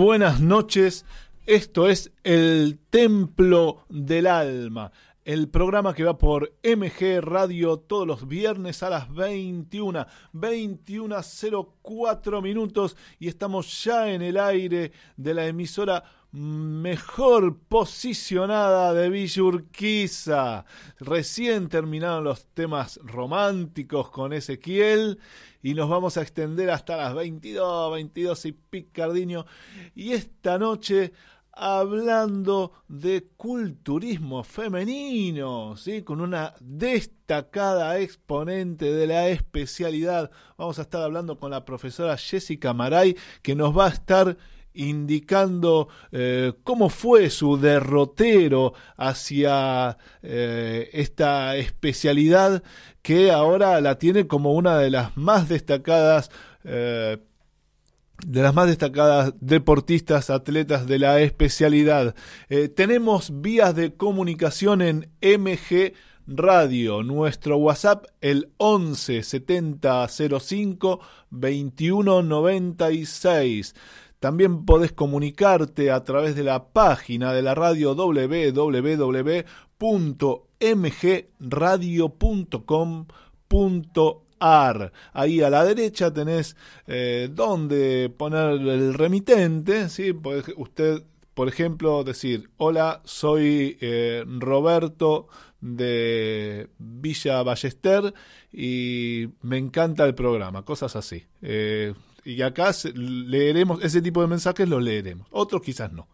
Buenas noches. Esto es El Templo del Alma, el programa que va por MG Radio todos los viernes a las 21, 21.04 minutos y estamos ya en el aire de la emisora mejor posicionada de Villa Urquiza. Recién terminaron los temas románticos con Ezequiel y nos vamos a extender hasta las 22, 22 y picardinho. Y esta noche hablando de culturismo femenino, ¿sí? con una destacada exponente de la especialidad. Vamos a estar hablando con la profesora Jessica Maray, que nos va a estar indicando eh, cómo fue su derrotero hacia eh, esta especialidad que ahora la tiene como una de las más destacadas eh, de las más destacadas deportistas, atletas de la especialidad. Tenemos vías de comunicación en MG Radio, nuestro WhatsApp el 11 70 05 21 96. También podés comunicarte a través de la página de la radio www.mgradio.com.ar. Ahí a la derecha tenés eh, donde poner el remitente. ¿sí? Podés usted, por ejemplo, decir: Hola, soy eh, Roberto de Villa Ballester y me encanta el programa, cosas así. Eh, y acá leeremos ese tipo de mensajes, los leeremos. Otros quizás no.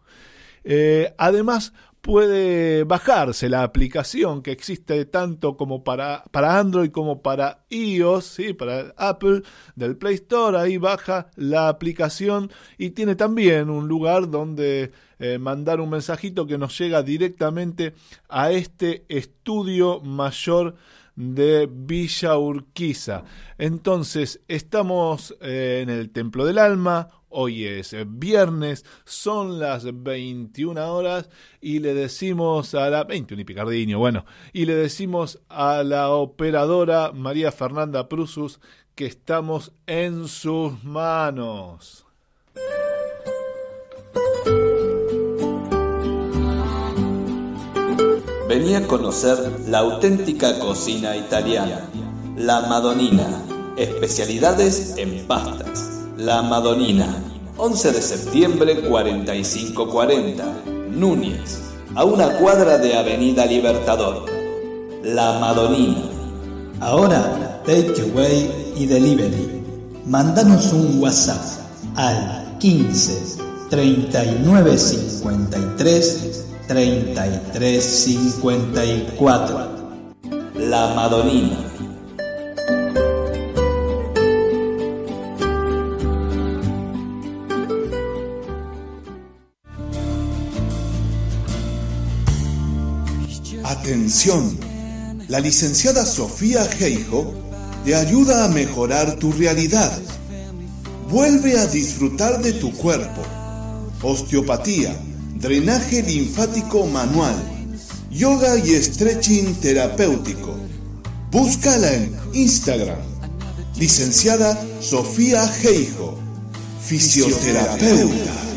Eh, además, puede bajarse la aplicación que existe tanto como para, para Android como para iOS, ¿sí? para Apple, del Play Store. Ahí baja la aplicación y tiene también un lugar donde eh, mandar un mensajito que nos llega directamente a este estudio mayor de Villa Urquiza. Entonces, estamos eh, en el Templo del Alma, hoy es viernes, son las 21 horas y le decimos a la 21 y picardinho, bueno, y le decimos a la operadora María Fernanda Prusus que estamos en sus manos. Vení a conocer la auténtica cocina italiana, la Madonina, especialidades en pastas. La Madonina, 11 de septiembre 4540, Núñez, a una cuadra de Avenida Libertador. La Madonina. Ahora, takeaway y delivery. Mándanos un WhatsApp al 15 39 53 33 54. La Madonina. Atención, la licenciada Sofía Geijo te ayuda a mejorar tu realidad. Vuelve a disfrutar de tu cuerpo. Osteopatía, drenaje linfático manual, yoga y stretching terapéutico. Búscala en Instagram. Licenciada Sofía Geijo, fisioterapeuta.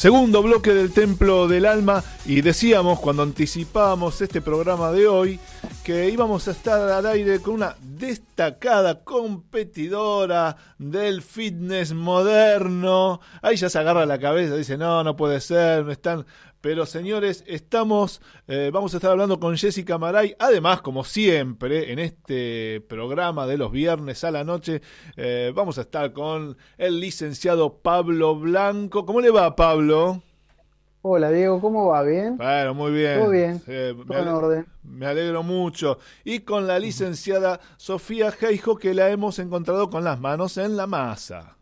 Segundo bloque del Templo del Alma y decíamos cuando anticipábamos este programa de hoy que íbamos a estar al aire con una destacada competidora del fitness moderno. Ahí ya se agarra la cabeza, dice, no, no puede ser, no están... Pero señores, estamos, eh, vamos a estar hablando con Jessica Maray. Además, como siempre, en este programa de los viernes a la noche, eh, vamos a estar con el licenciado Pablo Blanco. ¿Cómo le va, Pablo? Hola Diego, ¿cómo va? ¿Bien? Bueno, muy bien. Todo bien, Eh, me, todo en ale- orden. me alegro mucho. Y con la licenciada Sofía Geijo, que la hemos encontrado con las manos en la masa.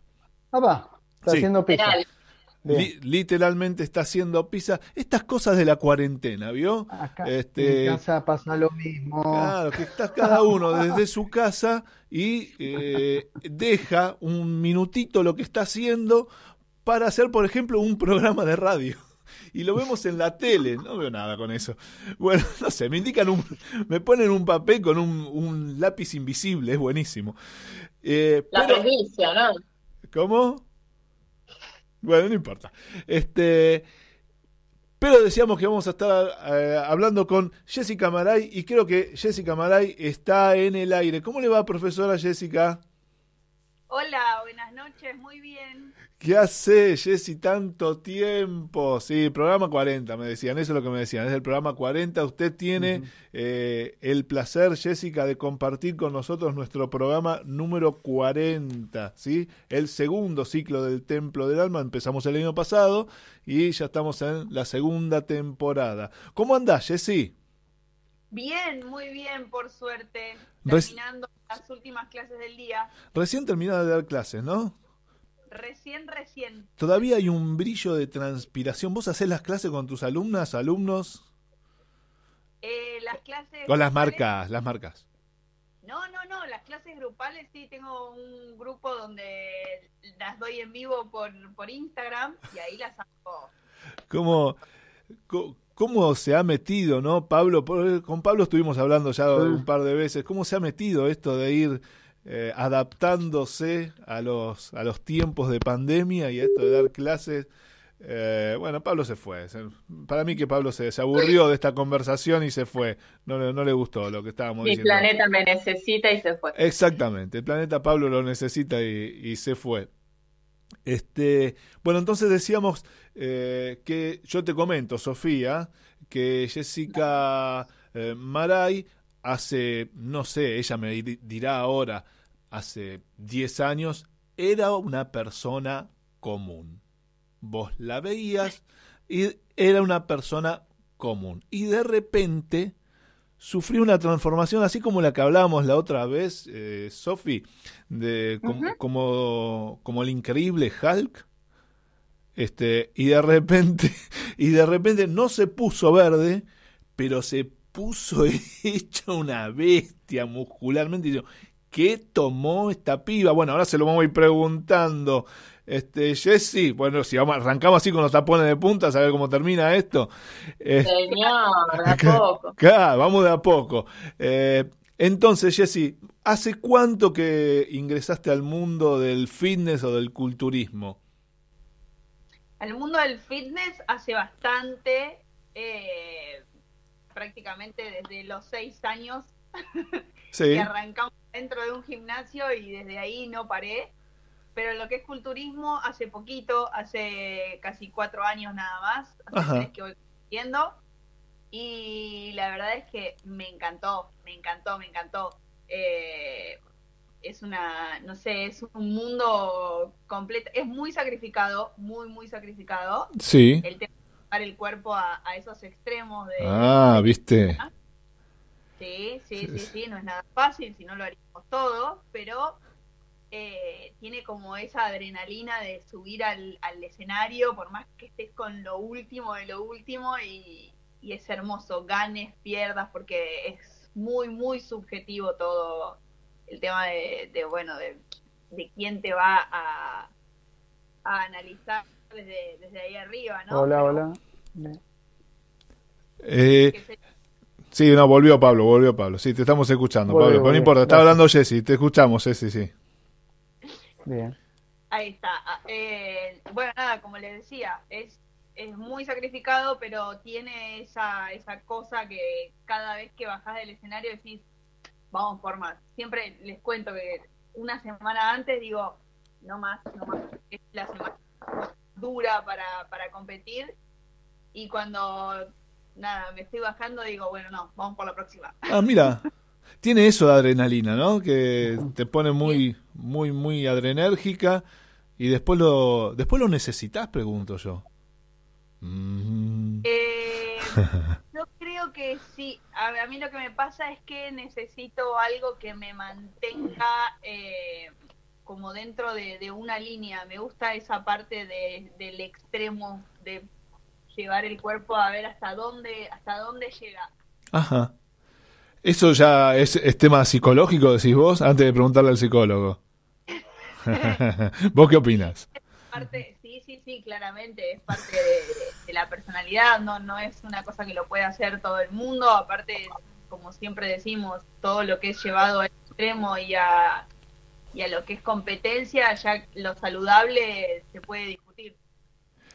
Papá, está Sí. haciendo pizza. Li- literalmente está haciendo pizza. Estas cosas de la cuarentena, ¿vio? Acá Este- en casa pasa lo mismo. Claro, que está cada uno desde su casa y eh, deja un minutito lo que está haciendo para hacer, por ejemplo, un programa de radio. Y lo vemos en la tele, no veo nada con eso. Bueno, no sé, me indican un, me ponen un papel con un, un lápiz invisible, es buenísimo. Eh, La pero- presbicia, ¿no? ¿Cómo? Bueno, no importa. Este, pero decíamos que vamos a estar eh, hablando con Jessica Maray y creo que Jessica Maray está en el aire. ¿Cómo le va, profesora Jessica? Hola, buenas noches, muy bien. ¿Qué hace, Jessy, tanto tiempo? Sí, programa 40, me decían, eso es lo que me decían, es el programa 40. Usted tiene eh, el placer, Jessica, de compartir con nosotros nuestro programa número 40, ¿sí? El segundo ciclo del Templo del Alma, empezamos el año pasado y ya estamos en la segunda temporada. ¿Cómo andás, Jessy? Bien, muy bien, por suerte. Terminando las últimas clases del día. Recién terminada de dar clases, ¿no? Recién, recién. Todavía hay un brillo de transpiración. ¿Vos hacés las clases con tus alumnas, alumnos? Eh, las clases Con las marcas, las marcas. No, no, no, las clases grupales sí, tengo un grupo donde las doy en vivo por, por Instagram y ahí las hago. ¿Cómo, co- cómo se ha metido, no? Pablo, por- con Pablo estuvimos hablando ya un par de veces. ¿Cómo se ha metido esto de ir eh, adaptándose a los, a los tiempos de pandemia y a esto de dar clases? Eh, bueno, Pablo se fue. Para mí que Pablo se, se aburrió de esta conversación y se fue. No, le- no le gustó lo que estábamos Mi diciendo. planeta me necesita y se fue. Exactamente, el planeta Pablo lo necesita y, y se fue. Este, bueno, entonces decíamos eh, que yo te comento, Sofía, que Jessica eh, Maray hace, no sé, ella me di- dirá ahora, hace 10 años, era una persona común. Vos la veías y era una persona común. Y de repente sufrió una transformación así como la que hablábamos la otra vez, eh, Sofi, de com- como, como el increíble Hulk. Este, y de repente, y de repente no se puso verde, pero se puso hecha una bestia muscularmente. Y yo, ¿qué tomó esta piba? Bueno, ahora se lo vamos a ir preguntando. Este, Jessy, bueno, si vamos, arrancamos así con los tapones de punta, a ver cómo termina esto. Este, Señor, de a poco. Claro, vamos de a poco. Eh, entonces, Jessy, ¿hace cuánto que ingresaste al mundo del fitness o del culturismo? Al mundo del fitness hace bastante, eh, prácticamente desde los seis años Sí. que arrancamos dentro de un gimnasio y desde ahí no paré. Pero lo que es culturismo, hace poquito, hace casi cuatro años nada más, hace tres que voy compitiendo. Y la verdad es que me encantó, me encantó, me encantó. Eh, es una, no sé, es un mundo completo, es muy sacrificado, muy, muy sacrificado. Sí. El tema de llevar el cuerpo a, a esos extremos de, Ah, viste. Sí, sí, sí, sí, no es nada fácil, si no lo haríamos todo, pero eh, tiene como esa adrenalina de subir al, al escenario, por más que estés con lo último de lo último, y, y es hermoso, ganes, pierdas, porque es muy, muy subjetivo todo el tema de, de, bueno, de, de quién te va a, a analizar desde, desde ahí arriba, ¿no? Hola, Pero hola. Eh, sí, no, volvió Pablo, volvió Pablo. Sí, te estamos escuchando, Volvió, Pablo, pero no importa, está Gracias. hablando Jessy, te escuchamos, Jessy, sí. Bien. Ahí está. Ah, eh, bueno, nada, como les decía, es es muy sacrificado, pero tiene esa, esa cosa que cada vez que bajás del escenario decís, vamos por más. Siempre les cuento que una semana antes digo, no más, no más. Es la semana dura para, para competir. Y cuando nada, me estoy bajando, digo, bueno, no, vamos por la próxima. Ah, mira, tiene eso de adrenalina, ¿no? Que te pone muy, muy, muy adrenérgica y después lo, después lo necesitas, pregunto yo. Mm. Eh, yo creo que sí. A, a mí lo que me pasa es que necesito algo que me mantenga eh, como dentro de, de una línea. Me gusta esa parte de, del extremo, de llevar el cuerpo a ver hasta dónde, hasta dónde llega. Ajá. Eso ya es, es tema psicológico, decís vos, antes de preguntarle al psicólogo. ¿Vos qué opinas? Parte, sí, sí, sí, claramente, es parte de, de- de la personalidad, no, no es una cosa que lo puede hacer todo el mundo, aparte, como siempre decimos, todo lo que es llevado al extremo y a, y a lo que es competencia, ya lo saludable se puede.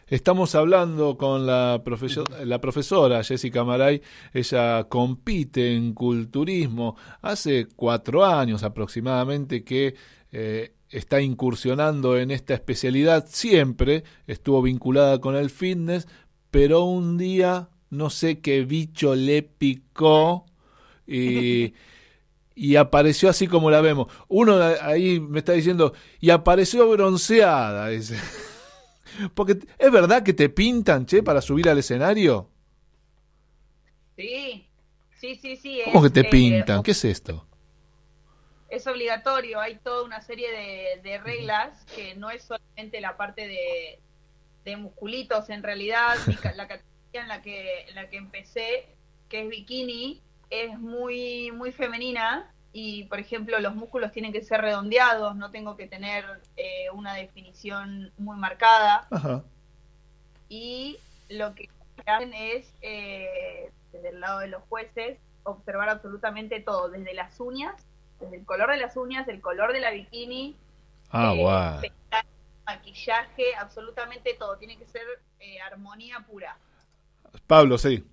Estamos hablando con la, profesor- la profesora Jessica Maray. Ella compite en culturismo hace cuatro años aproximadamente que eh, está incursionando en esta especialidad. Siempre estuvo vinculada con el fitness, pero un día no sé qué bicho le picó y, y apareció así como la vemos. Uno ahí me está diciendo, y apareció bronceada, dice. Porque es verdad que te pintan, che, para subir al escenario. Sí, sí, sí, sí. ¿Cómo que es, te eh, pintan? ¿Qué es esto? es obligatorio, hay toda una serie de, de reglas que no es solamente la parte de, de musculitos, en realidad mi la categoría en la que, en la que empecé, que es bikini, es muy, muy femenina y, por ejemplo, los músculos tienen que ser redondeados, no tengo que tener eh, una definición muy marcada Ajá. y lo que hacen es, eh, desde el lado de los jueces, observar absolutamente todo, desde las uñas, desde el color de las uñas, el color de la bikini, Ah, eh, pestañas, maquillaje, absolutamente todo, tiene que ser eh, armonía pura. Pablo, sí.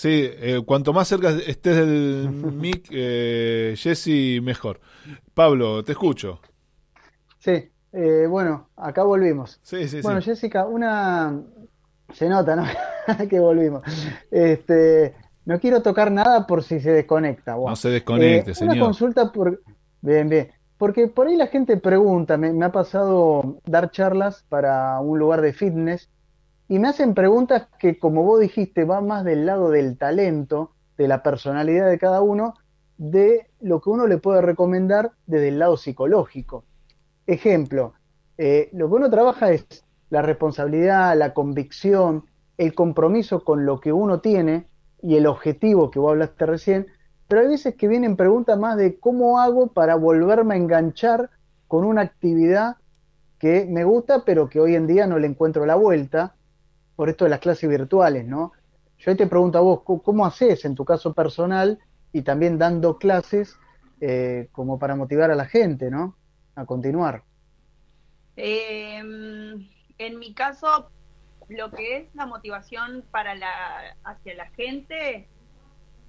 Sí, eh, cuanto más cerca estés del mic, eh, Jesse, mejor. Pablo, te escucho. Sí, eh, bueno, acá volvimos. Sí, sí, Bueno, sí. Jessica, una... Se nota, ¿no? que volvimos. Este, no quiero tocar nada por si se desconecta. No se desconecte, Eh, Una señor. consulta por... Bien, bien. Porque por ahí la gente pregunta, me, me ha pasado dar charlas para un lugar de fitness y me hacen preguntas que, como vos dijiste, va más del lado del talento, de la personalidad de cada uno, de lo que uno le puede recomendar desde el lado psicológico. Ejemplo, eh, lo que uno trabaja es la responsabilidad, la convicción, el compromiso con lo que uno tiene y el objetivo que vos hablaste recién, pero hay veces que vienen preguntas más de cómo hago para volverme a enganchar con una actividad que me gusta, pero que hoy en día no le encuentro la vuelta, por esto de las clases virtuales, ¿no? Yo te pregunto a vos, ¿cómo- ¿cómo haces en tu caso personal y también dando clases eh, como para motivar a la gente, ¿no? A continuar. Eh, en mi caso, lo que es la motivación para la hacia la gente,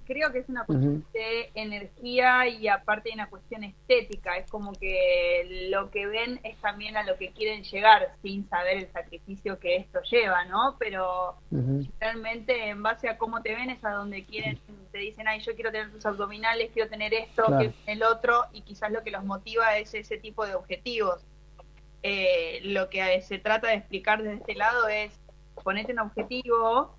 creo que es una cuestión de energía y aparte de una cuestión estética. Es como que lo que ven es también a lo que quieren llegar sin saber el sacrificio que esto lleva, ¿no? Pero Ujú. realmente en base a cómo te ven es a donde quieren, te dicen, ay, yo quiero tener tus abdominales, quiero tener esto, Claro. quiero tener el otro, y quizás lo que los motiva es ese tipo de objetivos. Eh, lo que se trata de explicar desde este lado es ponete un objetivo,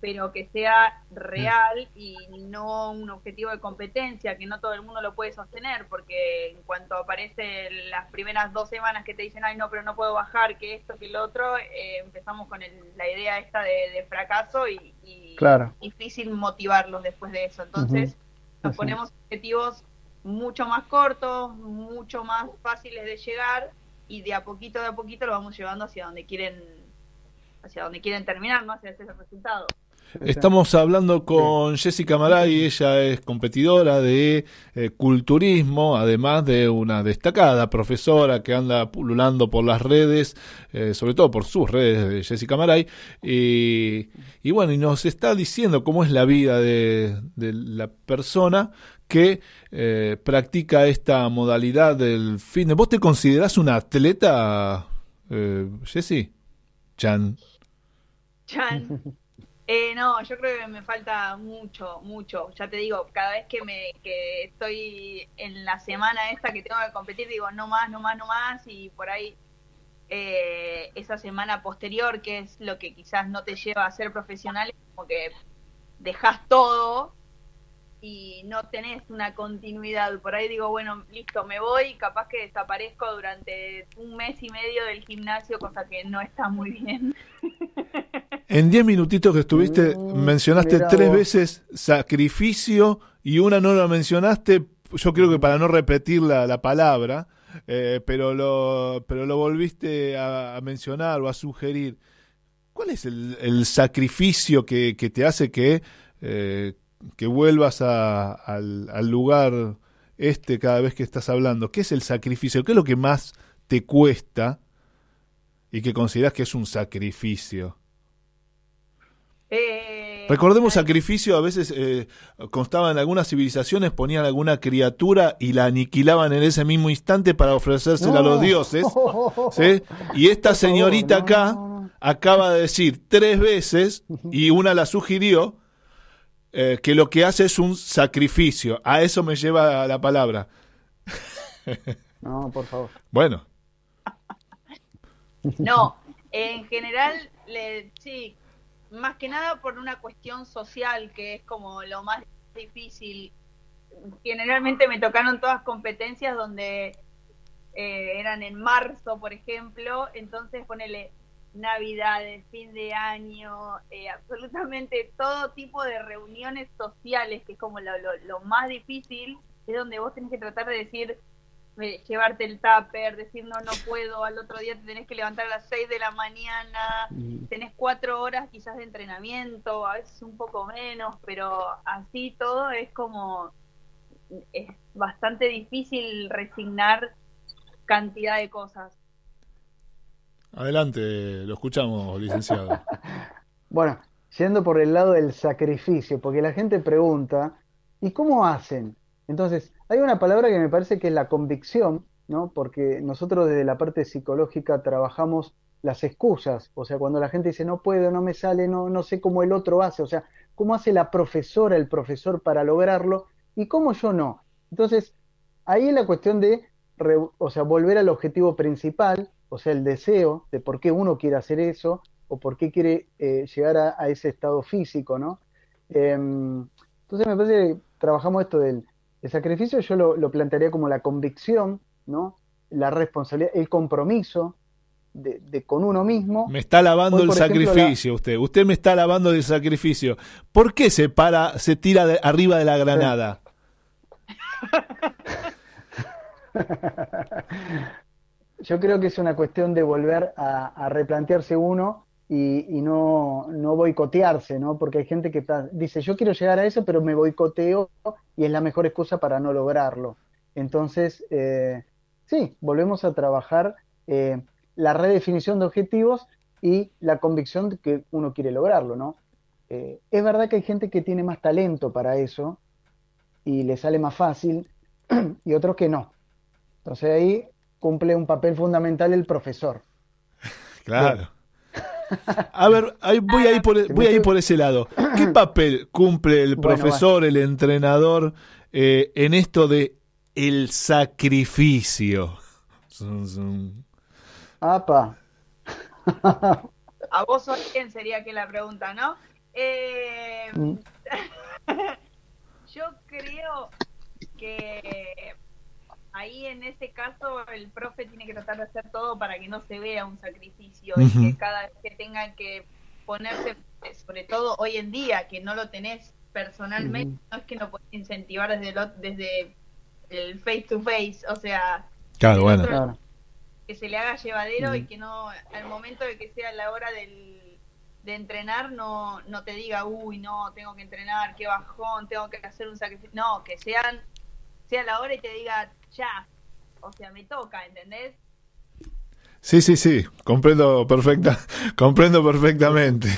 pero que sea real y no un objetivo de competencia, que no todo el mundo lo puede sostener, porque en cuanto aparece las primeras dos semanas que te dicen, ay, no, pero no puedo bajar, que esto, que lo otro, eh, empezamos con el- la idea esta de, de fracaso y, y Claro. difícil motivarlos después de eso. Entonces, nos ponemos objetivos mucho más cortos, mucho más fáciles de llegar y de a poquito de a poquito lo vamos llevando hacia donde quieren hacia donde quieren terminar, no hacia ese resultado. Estamos hablando con Jessica Maray, ella es competidora de eh, culturismo, además de una destacada profesora que anda pululando por las redes, eh, sobre todo por sus redes de Jessica Maray, y, y bueno, y nos está diciendo cómo es la vida de, de la persona que eh, practica esta modalidad del fitness. ¿Vos te considerás una atleta, eh, Jessy? Chan. Chan. Eh, no, yo creo que me falta mucho, mucho. Ya te digo, cada vez que me que estoy en la semana esta que tengo que competir, digo no más, no más, no más, y por ahí eh, esa semana posterior, que es lo que quizás no te lleva a ser profesional, es como que dejas todo y no tenés una continuidad. Por ahí digo, bueno, listo, me voy capaz que desaparezco durante un mes y medio del gimnasio, cosa que no está muy bien. En 10 minutitos que estuviste, mencionaste mira tres vos. veces sacrificio y una no la mencionaste, yo creo que para no repetir la, la palabra, eh, pero, lo, pero lo volviste a, a mencionar o a sugerir. ¿Cuál es el, el sacrificio que, que te hace que, eh, que vuelvas a- al, al lugar este cada vez que estás hablando? ¿Qué es el sacrificio? ¿Qué es lo que más te cuesta y que consideras que es un sacrificio? Eh, Recordemos sacrificio, a veces eh, constaba en algunas civilizaciones, ponían alguna criatura y la aniquilaban en ese mismo instante para ofrecérsela a los dioses. ¿sí? Y esta señorita acá acaba de decir tres veces, y una la sugirió, eh, que lo que hace es un sacrificio. A eso me lleva la palabra. No, por favor. Bueno, No, en general, le, sí, más que nada por una cuestión social, que es como lo más difícil. Generalmente me tocaron todas competencias donde eh, eran en marzo, por ejemplo, entonces ponele Navidades, fin de año, eh, absolutamente todo tipo de reuniones sociales, que es como lo, lo, más difícil, es donde vos tenés que tratar de decir, llevarte el tupper, decir no, no puedo, al otro día te tenés que levantar a las 6 de la mañana, tenés cuatro horas quizás de entrenamiento, a veces un poco menos, pero así todo es como, es bastante difícil resignar cantidad de cosas. adelante, lo escuchamos, licenciado. Bueno, yendo por el lado del sacrificio, porque la gente pregunta, ¿y cómo hacen? Entonces, hay una palabra que me parece que es la convicción, ¿no? Porque nosotros desde la parte psicológica trabajamos las excusas, o sea, cuando la gente dice no puedo, no me sale, no, no sé cómo el otro hace, o sea, cómo hace la profesora, el profesor para lograrlo y cómo yo no. Entonces, ahí es la cuestión de, o sea, volver al objetivo principal, o sea, el deseo de por qué uno quiere hacer eso o por qué quiere eh, llegar a, a ese estado físico, ¿no? Em, entonces me parece que trabajamos esto del el sacrificio, yo lo, lo plantearía como la convicción, ¿no? La responsabilidad, el compromiso de, de con uno mismo. Me está lavando Hoy, el ejemplo, sacrificio usted. Usted me está lavando del sacrificio. ¿Por qué se para, se tira de- arriba de la granada? Yo creo que es una cuestión de volver a, a replantearse uno y, y no, no boicotearse, ¿no? Porque hay gente que dice, yo quiero llegar a eso, pero me boicoteo y es la mejor excusa para no lograrlo. Entonces, eh, sí, volvemos a trabajar eh, la redefinición de objetivos y la convicción de que uno quiere lograrlo, ¿no? Eh, es verdad que hay gente que tiene más talento para eso y le sale más fácil y otros que no. Entonces ahí cumple un papel fundamental el profesor. Claro. A ver, ahí voy a ir por, voy a ir por ese lado. ¿Qué papel cumple el Bueno, profesor, el entrenador eh, en esto de el sacrificio? Zum, zum. Apa. A vos o quién sería que la pregunta, ¿no? Eh, Mm. yo creo que ahí en ese caso el profe tiene que tratar de hacer todo para que no se vea un sacrificio y que cada vez que tengan que ponerse, sobre todo hoy en día, que no lo tenés personalmente, no es que no puedes incentivar desde, lo- desde el face to face, o sea, Claro, bueno. otro- Claro. que se le haga llevadero y que no, al momento de que sea la hora del, de entrenar no, no te diga, uy, no, tengo que entrenar, qué bajón, tengo que hacer un sacrificio. No, que sean, sea la hora y te diga, ya, o sea, me toca, ¿entendés? Sí, sí, sí, comprendo perfecta, comprendo perfectamente.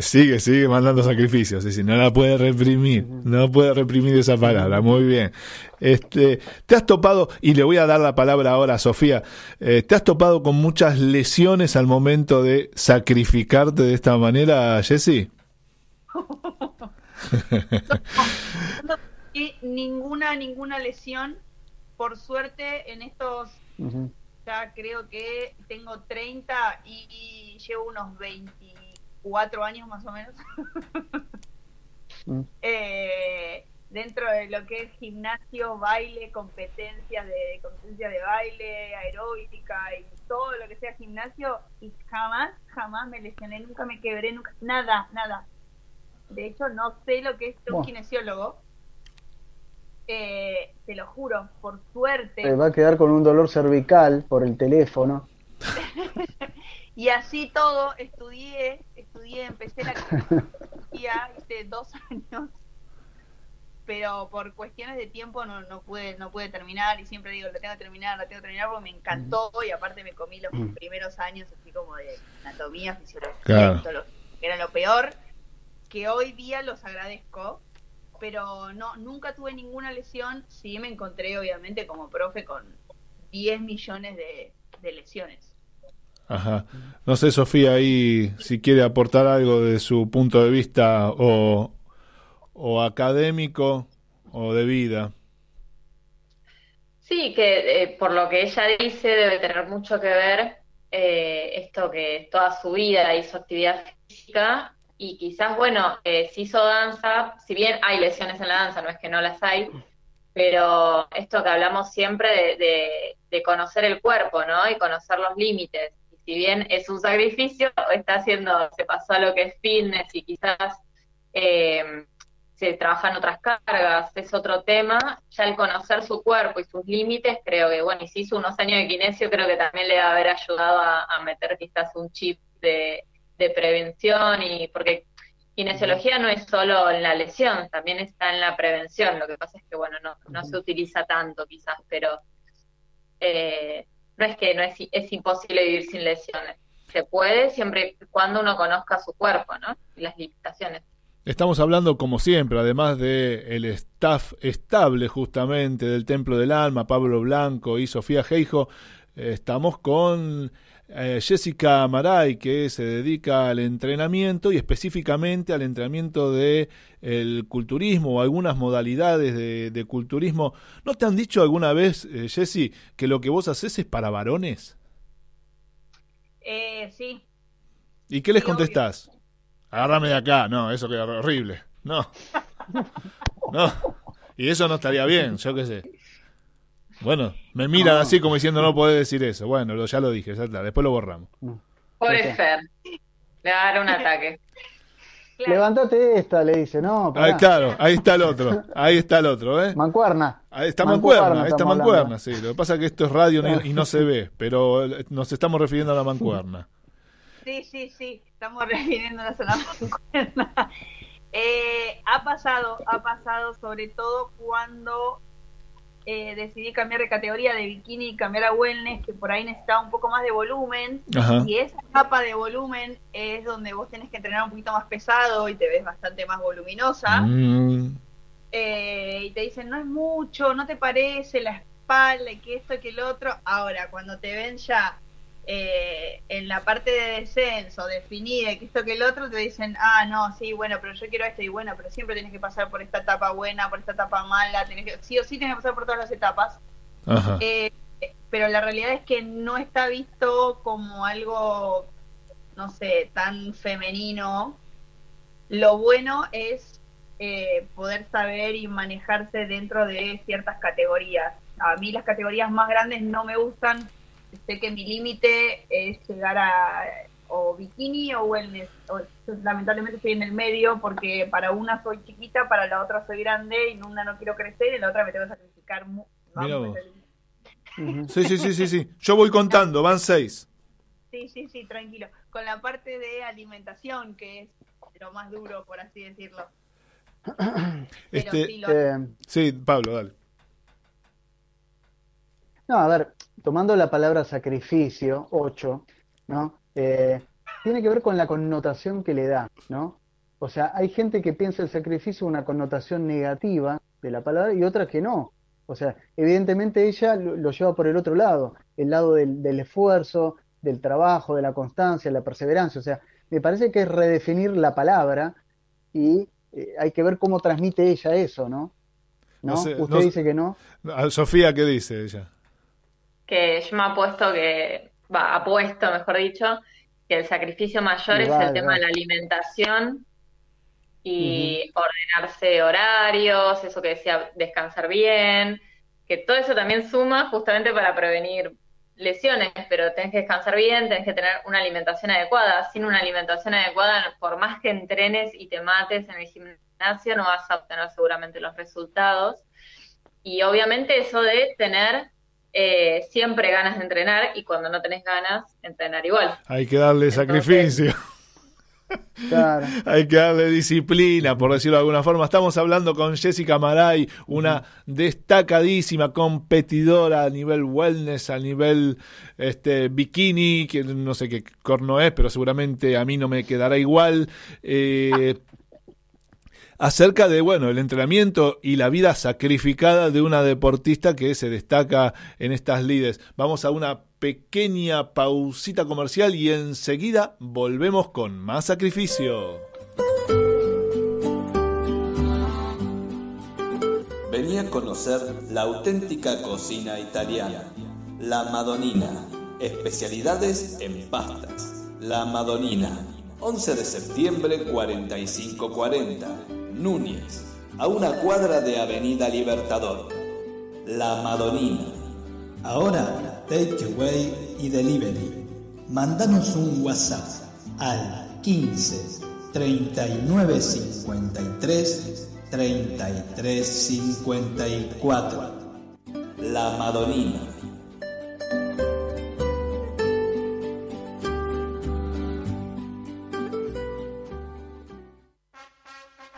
Sigue, sigue mandando sacrificios, sí, sí, no la puede reprimir, no puede reprimir esa palabra, muy bien. Este, te has topado, y le voy a dar la palabra ahora a Sofía, eh, ¿te has topado con muchas lesiones al momento de sacrificarte de esta manera, Jessy? Y ninguna, ninguna lesión, por suerte, en estos ya creo que tengo 30 y, y llevo unos 24 años más o menos Mm. eh, dentro de lo que es gimnasio, baile, competencias de competencia de baile, aeróbica y todo lo que sea gimnasio y jamás, jamás me lesioné, nunca me quebré, nunca, nada, nada. De hecho, no sé lo que es un kinesiólogo. Eh, te lo juro, por suerte. Se va a quedar con un dolor cervical por el teléfono. Y así todo, estudié, estudié, empecé la ya hice dos años, pero por cuestiones de tiempo no, no pude no pude terminar y siempre digo, lo tengo que terminar, lo tengo que terminar porque me encantó y aparte me comí los Mm. primeros años así como de anatomía, fisiología, Claro. que era lo peor, que hoy día los agradezco, pero no nunca tuve ninguna lesión, sí me encontré obviamente como profe con 10 millones de, de lesiones. Ajá. No sé, Sofía, ahí si quiere aportar algo de su punto de vista o, o académico o de vida. Sí, que eh, por lo que ella dice debe tener mucho que ver eh, esto que toda su vida hizo actividad física y quizás, bueno, eh, si hizo danza, si bien hay lesiones en la danza, no es que no las hay, pero esto que hablamos siempre de, de- de conocer el cuerpo, ¿no? Y conocer los límites. Y si bien es un sacrificio, está haciendo, se pasó a lo que es fitness y quizás eh, se trabajan otras cargas, es otro tema. Ya el conocer su cuerpo y sus límites, creo que, bueno, y si hizo unos años de kinesio, creo que también le va a haber ayudado a, a meter quizás un chip de, de prevención y porque kinesiología no es solo en la lesión, también está en la prevención. Lo que pasa es que, bueno, no, no se utiliza tanto quizás, pero eh, no es que no es, es imposible vivir sin lesiones. Se puede siempre y cuando uno conozca su cuerpo, ¿no? Y las limitaciones. Estamos hablando, como siempre, además de el staff estable justamente del Templo del Alma, Pablo Blanco y Sofía Geijo, eh, estamos con eh, Jessica Maray, que se dedica al entrenamiento y específicamente al entrenamiento de el culturismo o algunas modalidades de, de culturismo. ¿No te han dicho alguna vez, eh, Jessy, que lo que vos haces es para varones? Eh, sí, ¿Y qué les Sí, obvio. contestás? Agárrame de acá. No, eso queda horrible. No. No. Y eso no estaría bien, yo qué sé. Bueno, me miran así como diciendo no podés decir eso. Bueno, lo- ya lo dije, ya está. Después lo borramos. Pobre. Fer. Le va a dar un ataque. claro. Levántate esta, le dice, no, pará. Ahí, claro, ahí está el otro. Ahí está el otro, ¿eh? Mancuerna. Ahí está Mancuerna mancuerna, ahí está mancuerna, hablando. sí. Lo que pasa es que esto es radio y no se ve, pero nos estamos refiriendo a la mancuerna. Sí, sí, sí, estamos refiriéndonos a la mancuerna. Eh, ha pasado, ha pasado sobre todo cuando eh, decidí cambiar de categoría de bikini y cambiar a wellness, que por ahí necesitaba un poco más de volumen. Ajá. Y esa etapa de volumen es donde vos tenés que entrenar un poquito más pesado y te ves bastante más voluminosa. Mm, Eh, y te dicen, no es mucho, no te parece la espalda y que esto y que el otro. Ahora, cuando te ven ya eh, en la parte de descenso, definida, y que esto que el otro, te dicen, ah, no, sí, bueno, pero yo quiero esto y bueno, pero siempre tienes que pasar por esta etapa buena, por esta etapa mala, tenés que, sí o sí tienes que pasar por todas las etapas. Ajá. Eh, pero la realidad es que no está visto como algo, no sé, tan femenino. Lo bueno es eh, poder saber y manejarse dentro de ciertas categorías. A mí las categorías más grandes no me gustan. Sé que mi límite es llegar a o bikini o wellness. O- yo lamentablemente estoy en el medio porque para una soy chiquita, para la otra soy grande y en una no quiero crecer y en la otra me tengo que sacrificar. mu- Mira vamos. Sí, sí, sí, sí, sí. Yo voy contando, van seis. Sí, sí, sí, tranquilo. con la parte de alimentación, que es lo más duro, por así decirlo. Este, sí, lo- Eh, sí, Pablo, dale. No, a ver, tomando la palabra sacrificio, 8, ¿no? Eh, tiene que ver con la connotación que le da, ¿no? O sea, hay gente que piensa el sacrificio una connotación negativa de la palabra y otra que no. O sea, evidentemente ella lo, lo lleva por el otro lado, el lado del, del esfuerzo, del trabajo, de la constancia, la perseverancia. O sea, me parece que es redefinir la palabra y eh, hay que ver cómo transmite ella eso, ¿no? No ¿No? sé, Usted no- dice que no. Ah, Sofía, ¿qué dice ella? Que yo me apuesto que, va, apuesto, mejor dicho, que el sacrificio mayor es Vale, el tema de la alimentación y ordenarse horarios, eso que decía, descansar bien, que todo eso también suma justamente para prevenir lesiones, pero tenés que descansar bien, tenés que tener una alimentación adecuada. Sin una alimentación adecuada, por más que entrenes y te mates en el gimnasio, no vas a obtener seguramente los resultados. Y obviamente eso de tener eh, siempre ganas de entrenar y cuando no tenés ganas, entrenar igual. Hay que darle sacrificio. Claro. Hay que darle disciplina, por decirlo de alguna forma. Estamos hablando con Jessica Maray, una destacadísima competidora a nivel wellness, a nivel este bikini, que no sé qué corno es, pero seguramente a mí no me quedará igual. Eh, acerca de bueno el entrenamiento y la vida sacrificada de una deportista que se destaca en estas lides. Vamos a una pequeña pausita comercial y enseguida volvemos con más sacrificio. Vení a conocer la auténtica cocina italiana, la Madonina, especialidades en pastas. La Madonina, 11 de septiembre 4540, Núñez, a una cuadra de Avenida Libertador. La Madonina. Ahora, takeaway y delivery. Mandanos un WhatsApp al 15 39 53 33 54. La Madonina.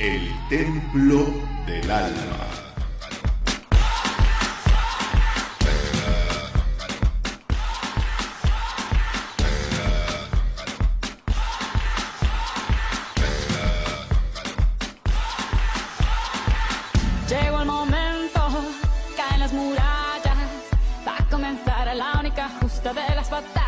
El Templo del Alma. Llegó el momento, caen las murallas, va a comenzar la única justa de las batallas.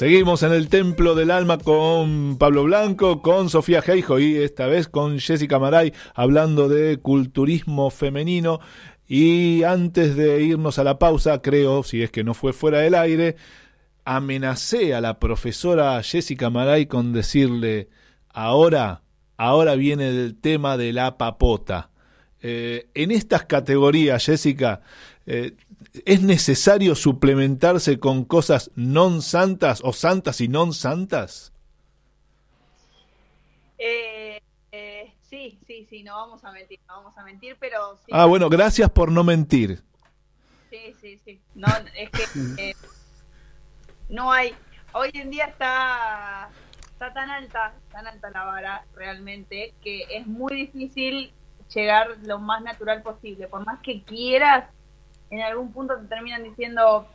Seguimos en el Templo del Alma con Pablo Blanco, con Sofía Geijo y esta vez con Jessica Maray hablando de culturismo femenino. Y antes de irnos a la pausa, creo, si es que no fue fuera del aire, amenacé a la profesora Jessica Maray con decirle, ahora, ahora viene el tema de la papota. Eh, en estas categorías, Jessica, eh, ¿es necesario suplementarse con cosas non santas o santas y non santas? Eh, sí, sí, sí, no vamos a mentir, no vamos a mentir, pero sí. Ah, bueno, gracias por no mentir. Sí, sí, sí. No, es que no hay. Hoy en día está, está tan alta, tan alta la vara realmente, que es muy difícil llegar lo más natural posible. Por más que quieras, en algún punto te terminan diciendo,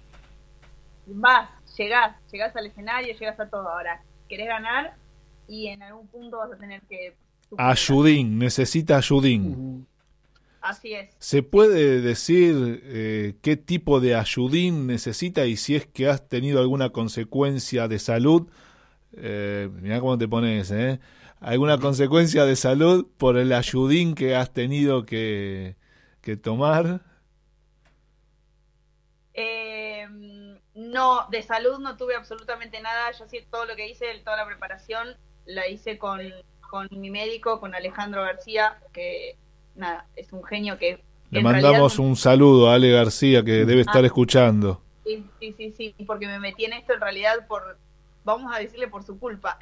vas, llegás, llegás al escenario, llegás a todo. Ahora, querés ganar y en algún punto vas a tener que... Ayudín, necesita ayudín. Así es. ¿Se puede decir eh, qué tipo de ayudín necesita y si es que has tenido alguna consecuencia de salud? Eh, mirá cómo te pones, ¿eh? ¿Alguna consecuencia de salud por el ayudín que has tenido que, que tomar? Eh, no, de salud no tuve absolutamente nada. Yo sí, todo lo que hice, toda la preparación, la hice con, con mi médico, con Alejandro García, que nada, es un genio que... Le mandamos realidad- un saludo a Ale García que debe estar Ah. escuchando. Sí, sí, sí, sí, porque me metí en esto en realidad por, vamos a decirle por su culpa.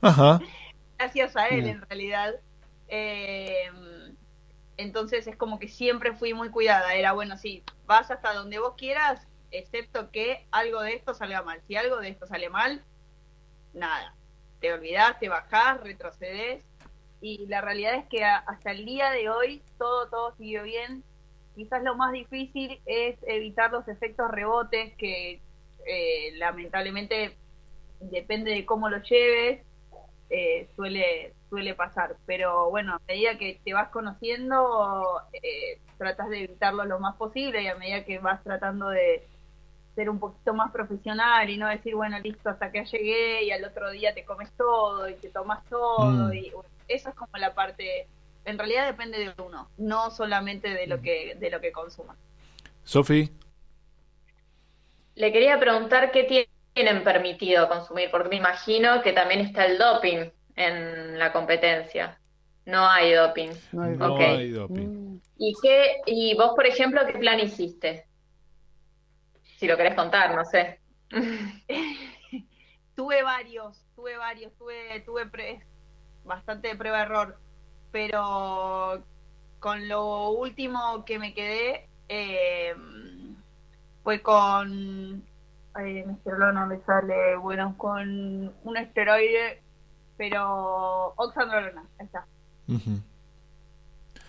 Ajá. Gracias a él Bien. en realidad. Eh, entonces es como que siempre fui muy cuidada. Era bueno, sí, vas hasta donde vos quieras, excepto que algo de esto salga mal. Si algo de esto sale mal, nada. Te olvidás, te bajás, retrocedes. Y la realidad es que hasta el día de hoy todo, todo siguió bien. Quizás lo más difícil es evitar los efectos rebotes que eh, lamentablemente depende de cómo lo lleves, eh, suele, suele pasar. Pero bueno, a medida que te vas conociendo, eh, tratas de evitarlo lo más posible y a medida que vas tratando de ser un poquito más profesional y no decir, bueno, listo, hasta que llegué y al otro día te comes todo y te tomas todo. Mm. y bueno, Eso es como la parte, en realidad depende de uno, no solamente de lo que, de lo que consuma. Sofi, Le quería preguntar qué tienen permitido consumir, porque me imagino que también está el doping en la competencia. No hay doping. No hay no hay doping. ¿Y qué, y vos, por ejemplo, qué plan hiciste? Si lo querés contar, no sé. tuve varios, tuve varios, tuve, tuve pre- bastante de prueba error, pero con lo último que me quedé eh, fue con, ay, mi esteroidona me sale, bueno, con un esteroide, pero oxandrolona, ahí está.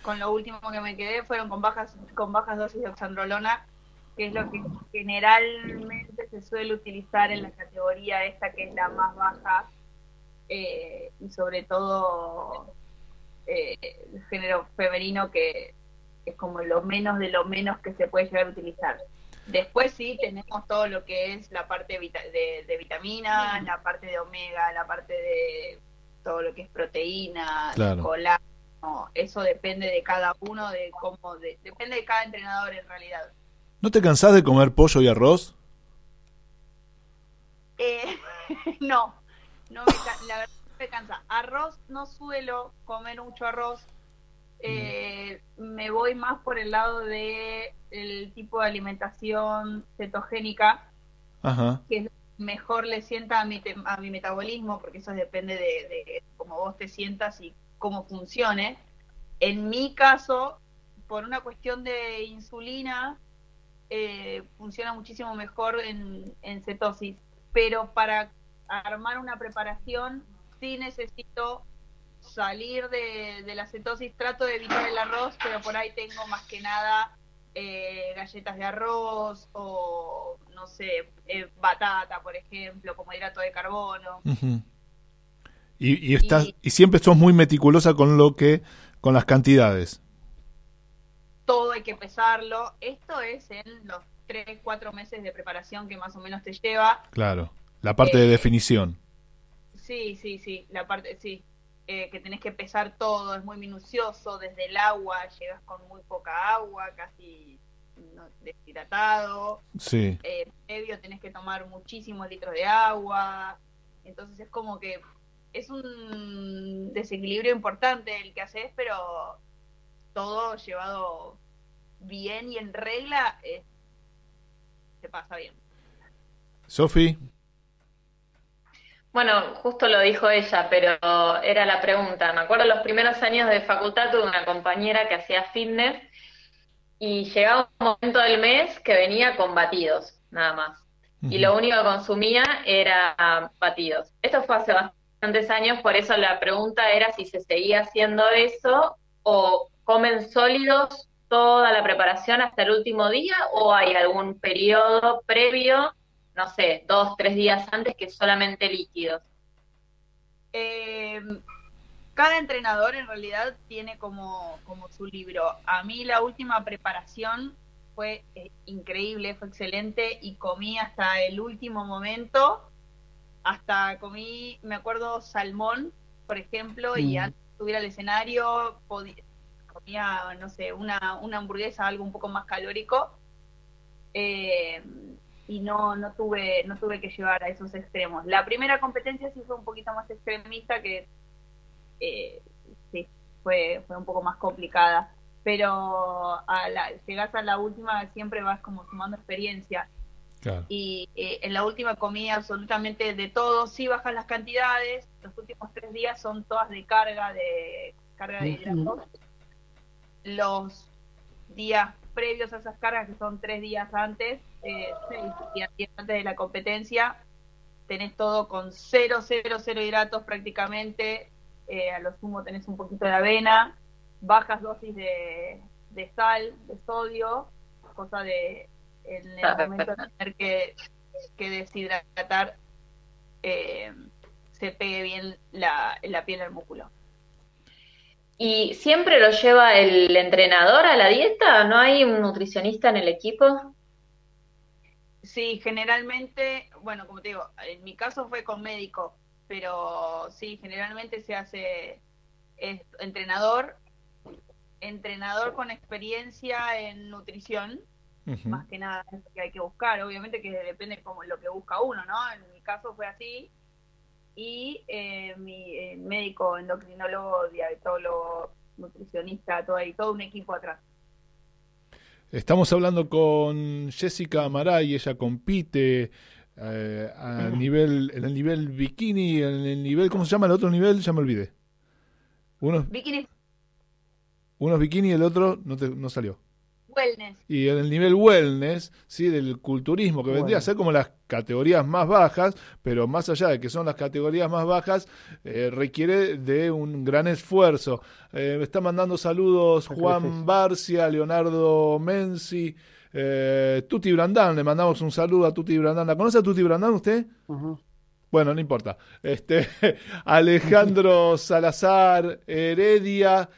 Con lo último que me quedé fueron con bajas, con bajas dosis de oxandrolona, que es lo que generalmente se suele utilizar en la categoría esta que es la más baja eh, y sobre todo eh, el género femenino que es como lo menos de lo menos que se puede llegar a utilizar. Después sí tenemos todo lo que es la parte vita- de, de vitaminas, la parte de omega, la parte de todo lo que es proteína, Claro. colágeno, eso depende de cada uno, de cómo, de- depende de cada entrenador en realidad. ¿no te cansás de comer pollo y arroz? Eh, no, no me la verdad no me cansa. Arroz no suelo comer mucho arroz. Eh, me voy más por el lado de el tipo de alimentación cetogénica Ajá. que es mejor le sienta a mi, a mi metabolismo, porque eso depende de, de cómo vos te sientas y cómo funcione. En mi caso, por una cuestión de insulina, eh, funciona muchísimo mejor en, en cetosis, pero para armar una preparación sí necesito salir de, de la cetosis, trato de evitar el arroz, pero por ahí tengo más que nada eh, galletas de arroz o, no sé, eh, batata, por ejemplo, como hidrato de carbono. Y, y, estás, y siempre sos muy meticulosa con lo que, con las cantidades. Todo hay que pesarlo. Esto es en los 3, 4 meses de preparación que más o menos te lleva. Claro. La parte de Eh, definición. Sí, sí, sí, la parte, sí, eh, que tenés que pesar todo, es muy minucioso, desde el agua, llegas con muy poca agua, casi deshidratado, Sí. eh, previo tenés que tomar muchísimos litros de agua, entonces es como que es un desequilibrio importante el que haces, pero todo llevado bien y en regla eh, se pasa bien. Sofi, Bueno, justo lo dijo ella, pero era la pregunta. Me acuerdo los primeros años de facultad tuve una compañera que hacía fitness y llegaba un momento del mes que venía con batidos, nada más. Y lo único que consumía era batidos. Esto fue hace bastantes años, por eso la pregunta era si se seguía haciendo eso o comen sólidos toda la preparación hasta el último día o hay algún periodo previo, no sé, dos, tres días antes que solamente líquidos. Eh, cada entrenador en realidad tiene como, como su libro. A mí la última preparación fue eh, increíble, fue excelente y comí hasta el último momento. Hasta comí, me acuerdo, salmón, por ejemplo, y Mm. antes de subir al escenario podía- comía, no sé, una, una hamburguesa, algo un poco más calórico. Eh, y no, no tuve, no tuve que llevar a esos extremos. La primera competencia sí fue un poquito más extremista que eh, sí, fue, fue un poco más complicada. Pero a la, llegas a la última, siempre vas como sumando experiencia. Claro. Y eh, en la última comí absolutamente de todo, sí bajan las cantidades. Los últimos tres días son todas de carga, de carga de hidratos. Los días previos a esas cargas, que son tres días antes, eh, seis días antes de la competencia, tenés todo con cero, cero, cero hidratos prácticamente. Eh, a lo sumo tenés un poquito de avena, bajas dosis de, de sal, de sodio, cosa de en el momento de tener que, que deshidratar, eh, se pegue bien la, la piel al músculo. ¿Y siempre lo lleva el entrenador a la dieta? ¿No hay un nutricionista en el equipo? Sí, generalmente, bueno, como te digo, en mi caso fue con médico, pero sí, generalmente se hace es- entrenador, entrenador con experiencia en nutrición, más que nada es lo que hay que buscar, obviamente que depende como lo que busca uno, ¿no? En mi caso fue así, y eh, mi eh, médico, endocrinólogo, diabetólogo, nutricionista, todo ahí, todo un equipo atrás. Estamos hablando con Jessica Amaray, ella compite eh, a nivel, en el nivel bikini, en el nivel, ¿cómo se llama el otro nivel? Ya me olvidé. Uno, Bikini uno es bikini y el otro no, te- no salió. Wellness. Y en el nivel wellness, ¿sí? del culturismo, que vendría a ser como las categorías más bajas, pero más allá de que son las categorías más bajas, eh, requiere de un gran esfuerzo. Eh, me está mandando saludos Juan Barcia, Leonardo Menzi, eh, Tuti Brandán, le mandamos un saludo a Tuti Brandán. ¿La conoce a Tuti Brandán usted? Bueno, no importa. Este, Alejandro Salazar, Heredia,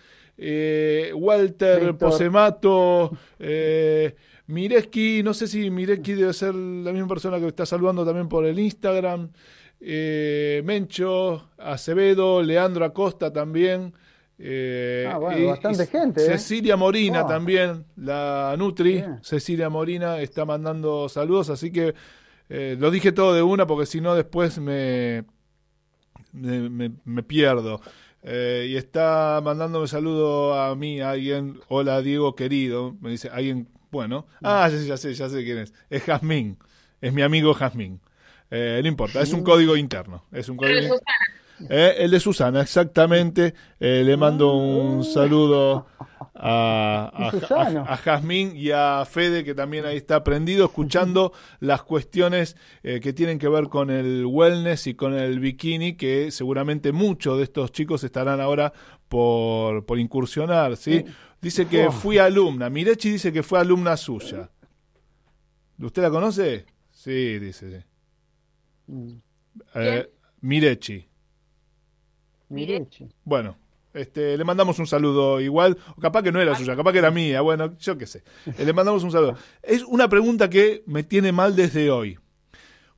eh, Walter Víctor. Posemato, eh, Mireski, no sé si Mireski debe ser la misma persona que está saludando también por el Instagram, eh, Mencho, Acevedo, Leandro Acosta también. eh, Ah, bueno, bastante gente, ¿eh? Cecilia Morina Wow. también, la Nutri, Bien. Cecilia Morina está mandando saludos, así que eh, lo dije todo de una porque si no después me, me, me- me pierdo. Eh, y está mandándome saludo a mí, a alguien, hola Diego querido, me dice alguien, bueno, ah, ya, sé, ya sé, ya sé quién es, es Jazmín, es mi amigo Jazmín. Eh, no importa, es un código interno, es un código Pero in- eh, el de Susana, exactamente. Le mando un saludo a, a, Jazmín y a Fede, que también ahí está aprendido, escuchando las cuestiones eh, que tienen que ver con el wellness y con el bikini, que seguramente muchos de estos chicos estarán ahora por, por incursionar. ¿sí? Dice que Oh. fui alumna. Mirechi dice que fue alumna suya. ¿Usted la conoce? Sí, dice. Mm. Eh, Mirechi. Mirechi. Bueno, este, le mandamos un saludo igual, o capaz que no era suya, capaz que era mía, bueno, yo qué sé. Eh, Le mandamos un saludo. Es una pregunta que me tiene mal desde hoy.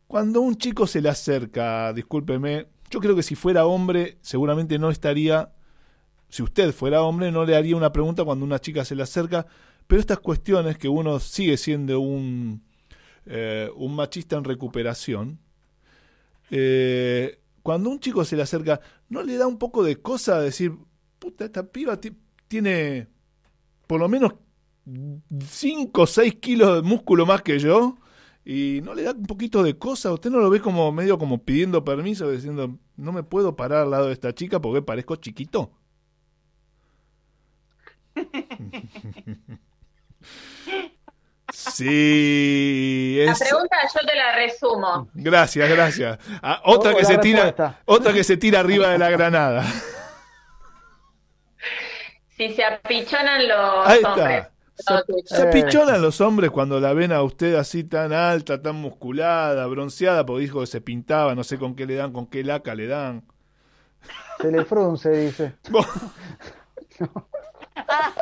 Cuando un chico se le acerca, discúlpeme, yo creo que si fuera hombre, seguramente no estaría, si usted fuera hombre, no le haría una pregunta cuando una chica se le acerca, pero estas cuestiones que uno sigue siendo un, eh, un machista en recuperación, eh, cuando un chico se le acerca, ¿no le da un poco de cosa decir, puta, esta piba ti- tiene por lo menos 5 o 6 kilos de músculo más que yo? Y no le da un poquito de cosa, usted no lo ve como medio como pidiendo permiso, diciendo, no me puedo parar al lado de esta chica porque parezco chiquito. Sí, La es... pregunta yo te la resumo. Gracias, gracias. Ah, otra Oh, que la se tira, otra que se tira arriba de la granada. Si se apichonan los Ahí hombres. está. Se apichonan los hombres cuando la ven a usted así tan alta, tan musculada, bronceada, porque dijo que se pintaba, no sé con qué le dan, con qué laca le dan. Se le frunce, dice.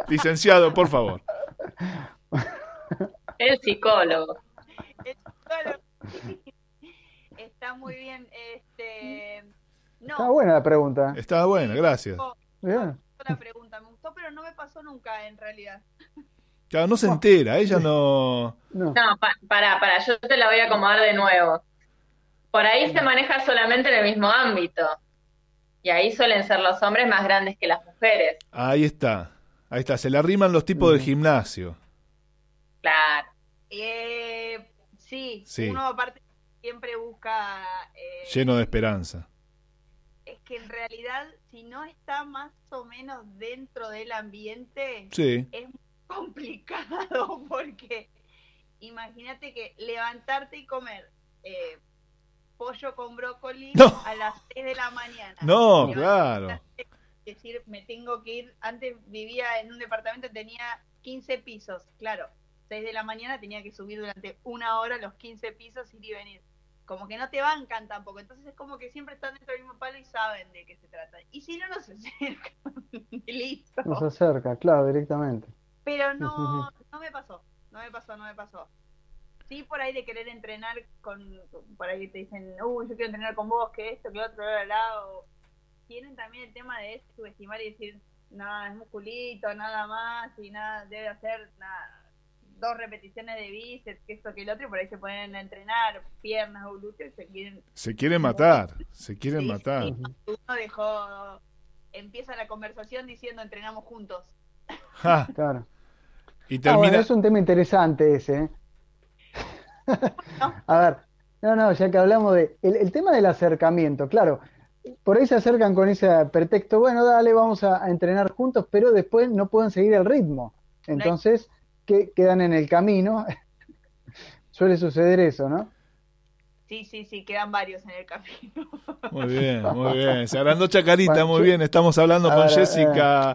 Licenciado, por favor. El psicólogo. El psicólogo. Está muy bien. Este, no, Está buena la pregunta. Estaba buena, gracias. Bien. la pregunta me gustó, pero no me pasó nunca en realidad. Claro, no se entera, ella no. No. No, pa- para, para, yo te la voy a acomodar de nuevo. Por ahí se maneja solamente en el mismo ámbito. Y ahí suelen ser los hombres más grandes que las mujeres. Ahí está. Ahí está. Se le arriman los tipos del gimnasio. Claro. Eh, sí, Sí. uno aparte siempre busca... eh, Lleno de esperanza. Es que en realidad, si no está más o menos dentro del ambiente, Sí. es muy complicado porque imagínate que levantarte y comer eh, pollo con brócoli No. a las 6 de la mañana. No, Levantarte, claro. decir, me tengo que ir. Antes vivía en un departamento que tenía 15 pisos, claro. 6 de la mañana tenía que subir durante una hora los 15 pisos, ir y venir. Como que no te bancan tampoco. Entonces es como que siempre están dentro del mismo palo y saben de qué se trata. Y si no, no se acercan. Listo. Nos acerca, claro, directamente. Pero no, no me pasó. No me pasó, no me pasó. Sí, por ahí de querer entrenar con. Por ahí te dicen, uy, yo quiero entrenar con vos, que esto, que otro, bla, bla, bla", o Tienen también el tema de subestimar y decir, nada, es musculito, nada más, y nada, debe hacer nada, dos repeticiones de bíceps, que esto, que el otro, y por ahí se ponen a entrenar piernas o glúteos y se quieren. Se quieren matar. Se quieren Sí, matar. sí, Uno dejó. Empieza la conversación diciendo entrenamos juntos. Ja. Claro. Y Ah, bueno, termina. es un tema interesante ese. ¿eh? A ver, no, no, ya que hablamos de el, el tema del acercamiento, claro, por ahí se acercan con ese pretexto, bueno, dale, vamos a, a entrenar juntos, pero después no pueden seguir el ritmo. Entonces, que, quedan en el camino. Suele suceder eso, ¿no? Sí, sí, sí, quedan varios en el camino. Muy bien, muy bien. Se agrandó Chacarita, Bueno, muy bien. Estamos hablando con Jessica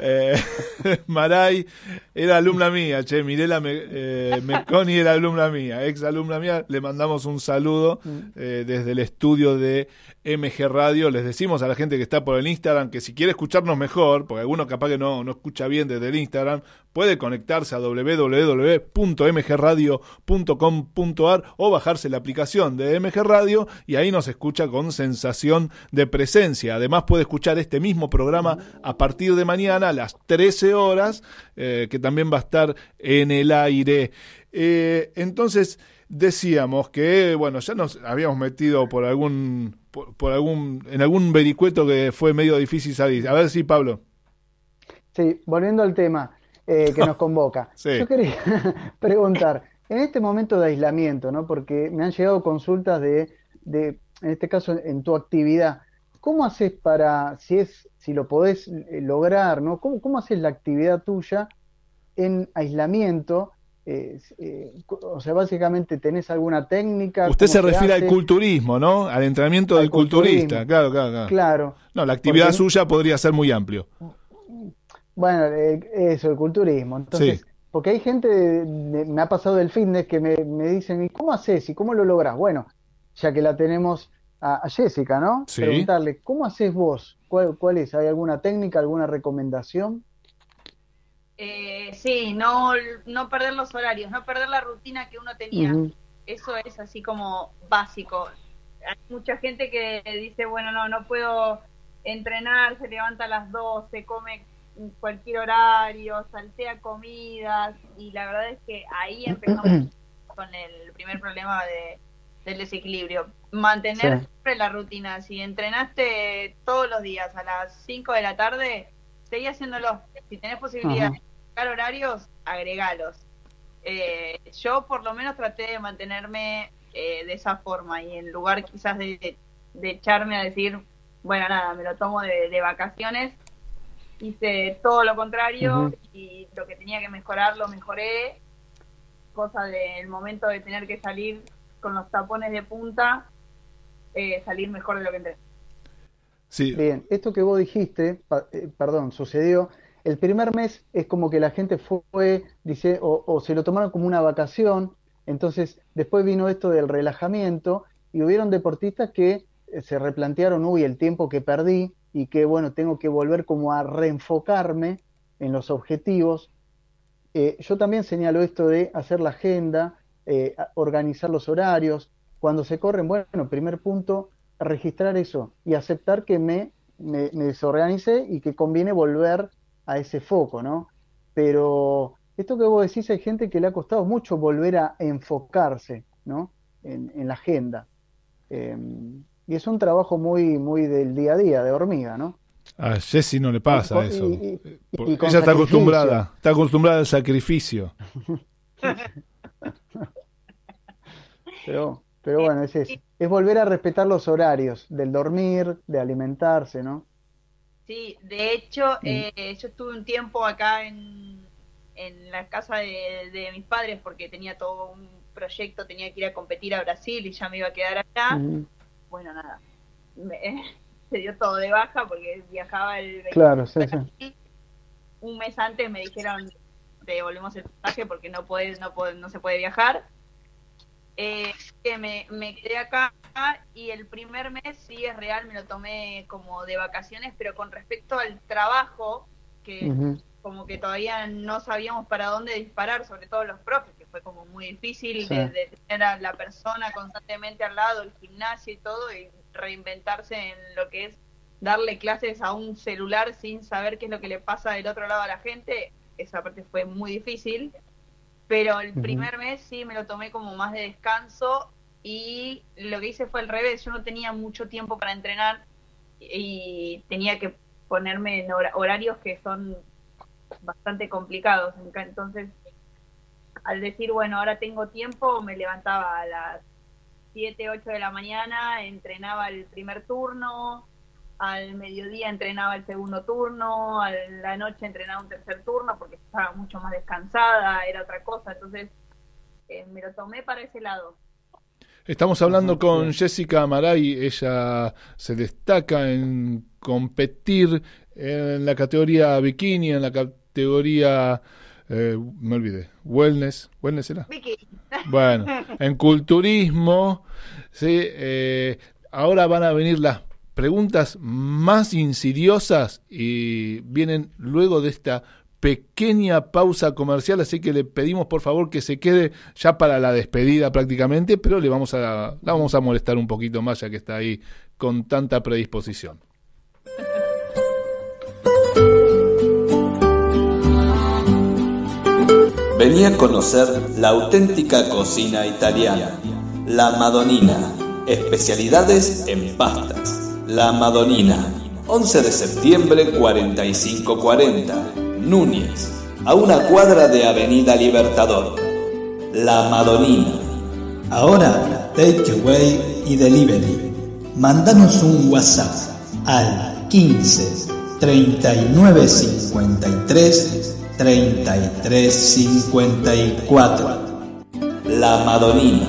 eh, Maray. Era alumna mía, che. Mirela Me- eh, Meconi era alumna mía, ex alumna mía. Le mandamos un saludo eh, desde el estudio de MG Radio. Les decimos a la gente que está por el Instagram que si quiere escucharnos mejor, porque alguno capaz que no, no escucha bien desde el Instagram, puede conectarse a www.mgradio.com.ar o bajarse la aplicación de MG Radio y ahí nos escucha con sensación de presencia. Además puede escuchar este mismo programa a partir de mañana a las 13 horas, eh, que también va a estar en el aire. Eh, entonces decíamos que, bueno, ya nos habíamos metido por algún, por, por algún, en algún vericueto que fue medio difícil salir. A ver si, Pablo. Sí, volviendo al tema eh, que nos convoca. Sí. Yo quería preguntar, en este momento de aislamiento, ¿no? Porque me han llegado consultas de, de, en este caso, en tu actividad, ¿cómo haces para, si es, si lo podés eh, lograr, ¿no? ¿Cómo, cómo haces la actividad tuya en aislamiento? Eh, eh, o sea, básicamente, ¿tenés alguna técnica? Usted ¿Cómo se refiere al culturismo, ¿no? Al entrenamiento Al del culturista. culturismo. Claro, claro, claro. Claro. No, la actividad Porque- suya podría ser muy amplio. Bueno, eh, eso, el culturismo. Entonces, Sí. porque hay gente, de- de- me ha pasado del fitness que me, me dicen, ¿y cómo haces? ¿Y cómo lo lográs? Bueno, ya que la tenemos a, a Jessica, ¿no? Sí. Preguntarle, ¿cómo haces vos? ¿Cuál, cuál es? ¿Hay alguna técnica, alguna recomendación? Eh, sí, no, no perder los horarios, no perder la rutina que uno tenía. Eso es así como básico. Hay mucha gente que dice, bueno, no, no puedo entrenar, se levanta a las 12, come cualquier horario, saltea comidas y la verdad es que ahí empezamos con el primer problema de, del desequilibrio. Mantener Sí. siempre la rutina. Si entrenaste todos los días a las 5 de la tarde, seguí haciéndolo. Si tenés posibilidad Ajá. Horarios, agregalos. Eh, yo por lo menos traté de mantenerme eh, de esa forma y en lugar quizás de, echarme a decir, bueno, nada, me lo tomo de, de vacaciones, hice todo lo contrario y lo que tenía que mejorar lo mejoré, cosa del momento de tener que salir con los tapones de punta, eh, salir mejor de lo que entré. Sí. Bien, esto que vos dijiste, pa- eh, perdón, sucedió, el primer mes es como que la gente fue, dice, o, o se lo tomaron como una vacación, entonces después vino esto del relajamiento y hubieron deportistas que eh, se replantearon, uy, el tiempo que perdí y que, bueno, tengo que volver como a reenfocarme en los objetivos. Eh, yo también señalo esto de hacer la agenda, eh, organizar los horarios. Cuando se corren, bueno, primer punto, registrar eso y aceptar que me, me, me desorganicé y que conviene volver a ese foco, ¿no? Pero esto que vos decís, hay gente que le ha costado mucho volver a enfocarse, ¿no? En, en la agenda. Eh, y es un trabajo muy, muy del día a día, de hormiga, ¿no? A Jessy no le pasa eso. y- con ella está sacrificio. acostumbrada, está acostumbrada al sacrificio. Pero, pero bueno, es eso. Es volver a respetar los horarios del dormir, de alimentarse, ¿no? Sí, de hecho, Mm. eh, yo estuve un tiempo acá en, en la casa de, de mis padres porque tenía todo un proyecto, tenía que ir a competir a Brasil y ya me iba a quedar allá. Ujú. Bueno, nada, me- se dio todo de baja porque viajaba el 20 Claro, sí, sí. un mes antes me dijeron te devolvemos el pasaje porque no puede, no no se puede viajar. Eh, que me, me quedé acá y el primer mes sí es real, me lo tomé como de vacaciones, pero con respecto al trabajo, que como que todavía no sabíamos para dónde disparar, sobre todo los profes, que fue como muy difícil Sí. de, de tener a la persona constantemente al lado, el gimnasio y todo, y reinventarse en lo que es darle clases a un celular sin saber qué es lo que le pasa del otro lado a la gente, esa parte fue muy difícil. Pero el primer mes sí me lo tomé como más de descanso y lo que hice fue al revés, yo no tenía mucho tiempo para entrenar y tenía que ponerme en hora- horarios que son bastante complicados. Entonces, al decir, bueno, ahora tengo tiempo, me levantaba a las 7, 8 de la mañana, entrenaba el primer turno, al mediodía entrenaba el segundo turno, a la noche entrenaba un tercer turno porque estaba mucho más descansada, era otra cosa, entonces eh, me lo tomé para ese lado. Estamos hablando con Jessica Amaray, ella se destaca en competir en la categoría bikini, en la categoría, eh, me olvidé, wellness, wellness era. Vicky. Bueno, en culturismo, sí, eh, ahora van a venir las preguntas más insidiosas y vienen luego de esta pequeña pausa comercial, así que le pedimos por favor que se quede ya para la despedida prácticamente, pero le vamos a la vamos a molestar un poquito más ya que está ahí con tanta predisposición. Vení a conocer la auténtica cocina italiana, la Madonina, especialidades en pastas. La Madonina, 11 de septiembre 4540, Núñez, a una cuadra de Avenida Libertador. La Madonina. Ahora, takeaway y delivery. Mandanos un WhatsApp al 15 39 53 33 54. La Madonina.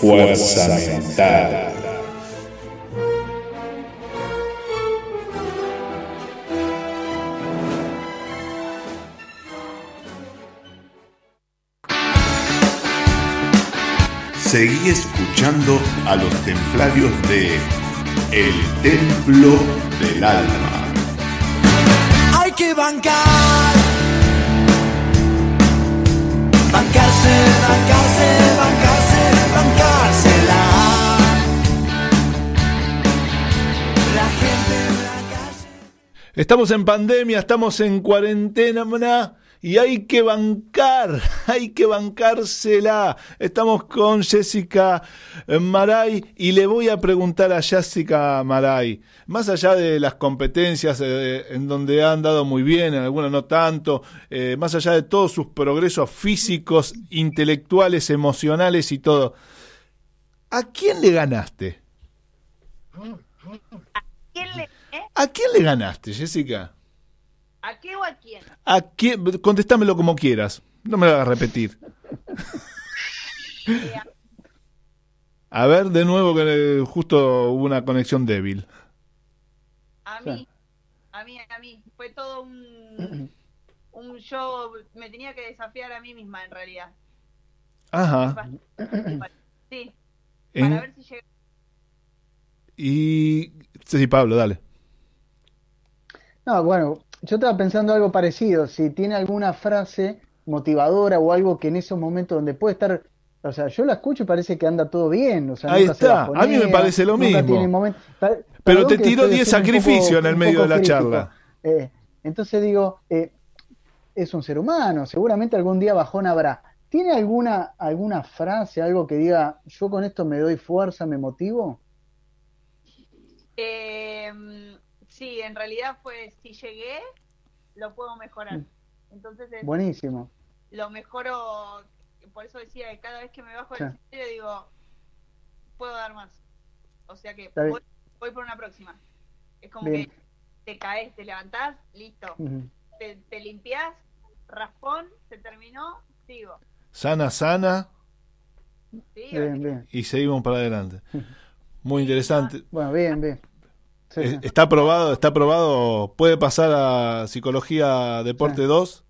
Fuerza mental. Seguí escuchando a los templarios de El Templo del Alma. Hay que bancar. Bancarse, bancarse, bancarse, Estamos en pandemia, estamos en cuarentena y hay que bancar, hay que bancársela. Estamos con Jessica Maray y le voy a preguntar a Jessica Maray, más allá de las competencias eh, en donde ha andado muy bien, en algunas no tanto, eh, más allá de todos sus progresos físicos, intelectuales, emocionales y todo, ¿a quién le ganaste? ¿Quién le, eh? ¿A quién le ganaste, Jessica? ¿A qué o a quién? ¿A quién? Contéstamelo como quieras. No me lo hagas repetir. A ver, de nuevo, que eh, justo hubo una conexión débil. A mí, a mí, a mí. Fue todo un, un show. Me tenía que desafiar a mí misma, en realidad. Ajá. Sí, En- para ver si llega. Y. Sí, Pablo, dale. No, bueno, yo estaba pensando algo parecido. Si tiene alguna frase motivadora o algo que en esos momentos donde puede estar. O sea, yo la escucho y parece que anda todo bien. O sea, Ahí nunca se está. A mí me parece lo mismo. Pa- Pero te tiró estoy 10 siendo un poco- sacrificios en el medio de la crítico. charla. Eh, entonces digo, eh, es un ser humano, seguramente algún día bajón habrá. ¿Tiene alguna, alguna frase, algo que diga, yo con esto me doy fuerza, me motivo? Eh, sí, en realidad fue, si llegué, lo puedo mejorar. Mm. Entonces es- Buenísimo. lo mejoro, por eso decía que cada vez que me bajo Sí. del escenario digo, puedo dar más. O sea que voy, voy por una próxima. Es como Bien. que te caes, te levantás, listo. Te, te limpias, raspón, se terminó, sigo. Sana, sana Sí, Bien, bien. y seguimos para adelante. Muy interesante. Bueno, bien, bien. Sí, Eh, sí. ¿Está aprobado? ¿Está aprobado? ¿Puede pasar a Psicología Deporte 2?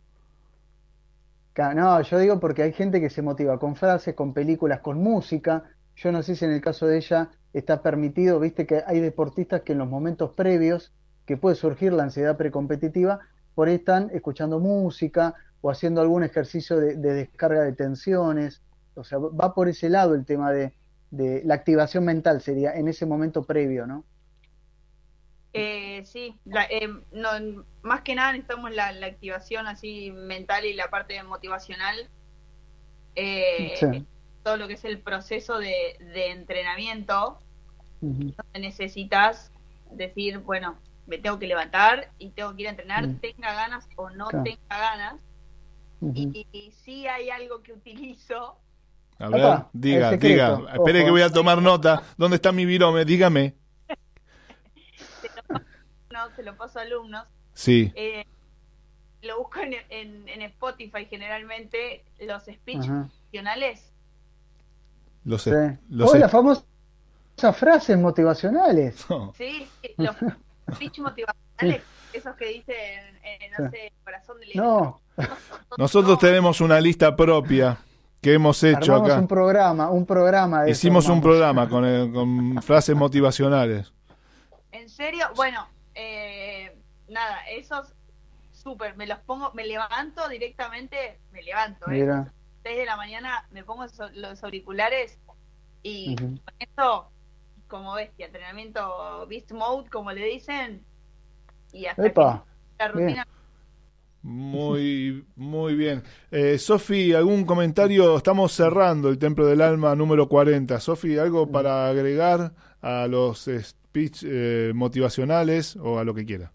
Ca- No, yo digo porque hay gente que se motiva con frases, con películas, con música. Yo no sé si en el caso de ella está permitido, viste que hay deportistas que en los momentos previos que puede surgir la ansiedad precompetitiva, por ahí están escuchando música o haciendo algún ejercicio de, de descarga de tensiones. O sea, va por ese lado el tema de, de la activación mental, sería en ese momento previo, ¿no? Eh, sí, la- eh, no, más que nada necesitamos la, la activación así mental y la parte motivacional. Eh, Sí. Todo lo que es el proceso de, de entrenamiento, Ujú. donde necesitas decir, bueno, me tengo que levantar y tengo que ir a entrenar, tenga ganas o no Claro. tenga ganas. Y, y sí hay algo que utilizo, A ver, diga, diga. ojo. Espere que voy a tomar nota. ¿Dónde está mi virome? Dígame. Se lo paso a alumnos, Sí. eh, lo busco en, en, en Spotify generalmente, los speech motivacionales. Los, Sí. los Oh, las famosas frases motivacionales. No. Sí, los speech motivacionales, esos que dicen, eh, no Sí. sé, corazón de No, Nosotros tenemos una lista propia que hemos hecho armamos acá. un programa, un programa de eso Hicimos un programa con, eh, con frases motivacionales. ¿En serio? Bueno, eh, nada, esos súper, me los pongo, me levanto directamente, me levanto, ¿eh? Mira. 6 de la mañana me pongo so- los auriculares y con esto, como bestia, entrenamiento Beast Mode, como le dicen, y hasta Epa, que la rutina Muy, muy bien. Eh, Sofi, ¿algún comentario? Estamos cerrando el Templo del Alma número 40. Sofi, ¿algo para agregar a los speech eh, motivacionales o a lo que quiera?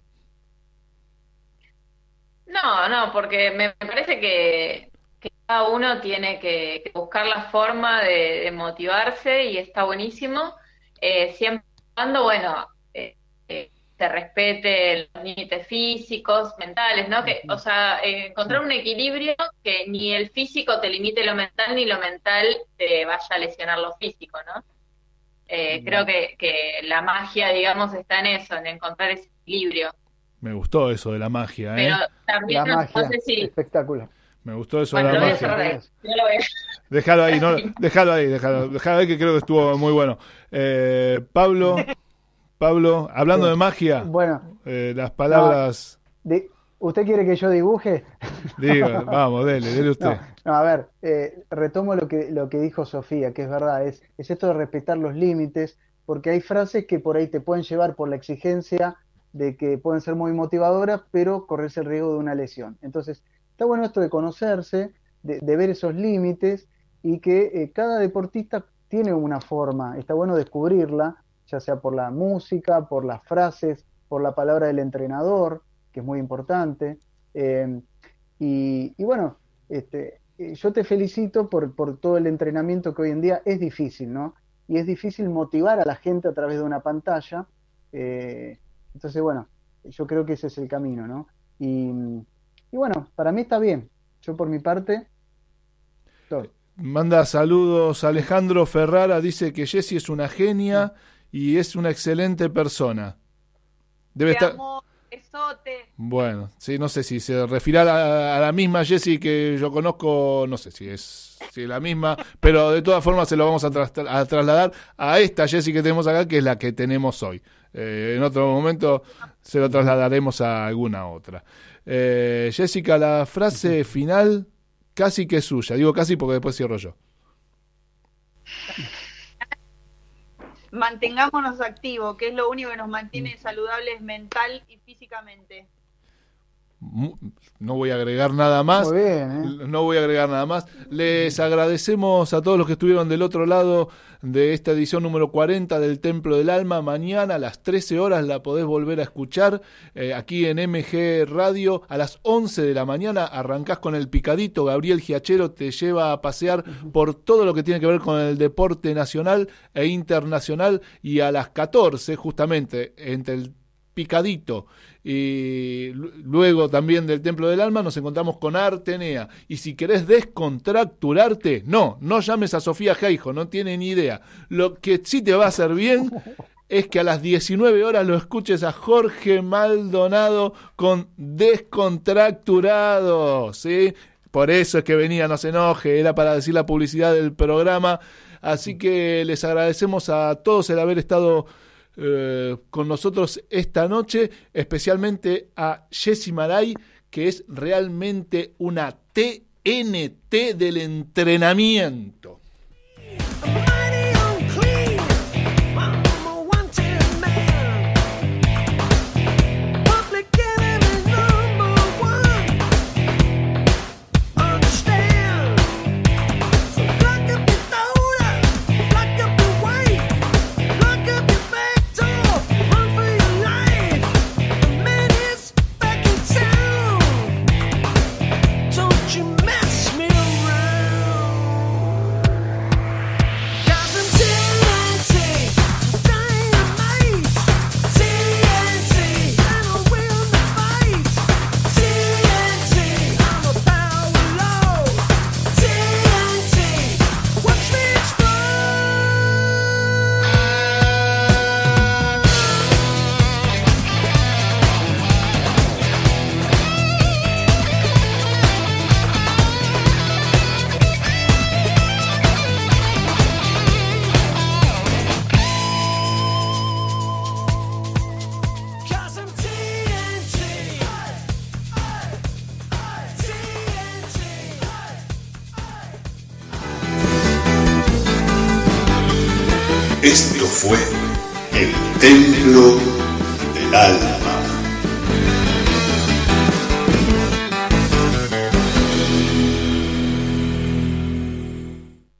No, no, porque me parece que, que cada uno tiene que, que buscar la forma de, de motivarse y está buenísimo, eh, siempre cuando, bueno, eh, eh, se respete los límites físicos, mentales, ¿no? Que, o sea, encontrar un equilibrio que ni el físico te limite lo mental, ni lo mental te vaya a lesionar lo físico, ¿no? Eh, creo que, que la magia, digamos, está en eso, en encontrar ese equilibrio. Me gustó eso de la magia, ¿eh? Pero también la no, magia, no sé si... espectáculo. Me gustó eso Bueno, de lo la voy a magia. lo voy a- Déjalo ahí, no, déjalo ahí, déjalo, déjalo ahí que creo que estuvo muy bueno. Eh, Pablo, Pablo, hablando de magia, Bueno, eh, las palabras, de- ¿usted quiere que yo dibuje? diga, vamos, dele, dele usted. No, no, a ver, eh, retomo lo que, lo que dijo Sofía, que es verdad, es, es esto de respetar los límites, porque hay frases que por ahí te pueden llevar por la exigencia de que pueden ser muy motivadoras, pero corres el riesgo de una lesión. Entonces, está bueno esto de conocerse, de, de ver esos límites y que eh, cada deportista tiene una forma, está bueno descubrirla, ya sea por la música, por las frases, por la palabra del entrenador, que es muy importante. Eh, y, y bueno, este, yo te felicito por, por todo el entrenamiento que hoy en día es difícil, ¿no? Y es difícil motivar a la gente a través de una pantalla. eh, entonces, bueno, yo creo que ese es el camino, ¿no? Y, y bueno, para mí está bien. Yo por mi parte, todo. Manda saludos Alejandro Ferrara, dice que Jessie es una genia y es una excelente persona. Debe Te estar... amo, besote. Bueno, sí, no sé si se refiere a la, a la misma Jessie que yo conozco, no sé si es, si es la misma, pero de todas formas se lo vamos a, tras- a trasladar a esta Jessie que tenemos acá, que es la que tenemos hoy. Eh, en otro momento se lo trasladaremos a alguna otra. Eh, Jessica, la frase final casi que es suya. Digo casi porque después cierro yo. Mantengámonos activos, que es lo único que nos mantiene saludables mental y físicamente. No voy a agregar nada más. Muy bien, ¿eh? No voy a agregar nada más. Les agradecemos a todos los que estuvieron del otro lado de esta edición número 40 del Templo del Alma. Mañana a las 13 horas la podés volver a escuchar eh, aquí en MG Radio. A las 11 de la mañana arrancás con el picadito. Gabriel Giachero te lleva a pasear por todo lo que tiene que ver con el deporte nacional e internacional. Y a las 14, justamente, entre el picadito y lu- luego también del Templo del Alma nos encontramos con Artenea y si querés descontracturarte no, no llames a Sofía Geijo, no tiene ni idea lo que sí te va a hacer bien es que a las 19 horas lo escuches a Jorge Maldonado con Descontracturado, ¿sí? Por eso es que venía, no se enoje, era para decir la publicidad del programa. Así que les agradecemos a todos el haber estado eh, con nosotros esta noche, especialmente a Jessy Maray, que es realmente una TNT del entrenamiento.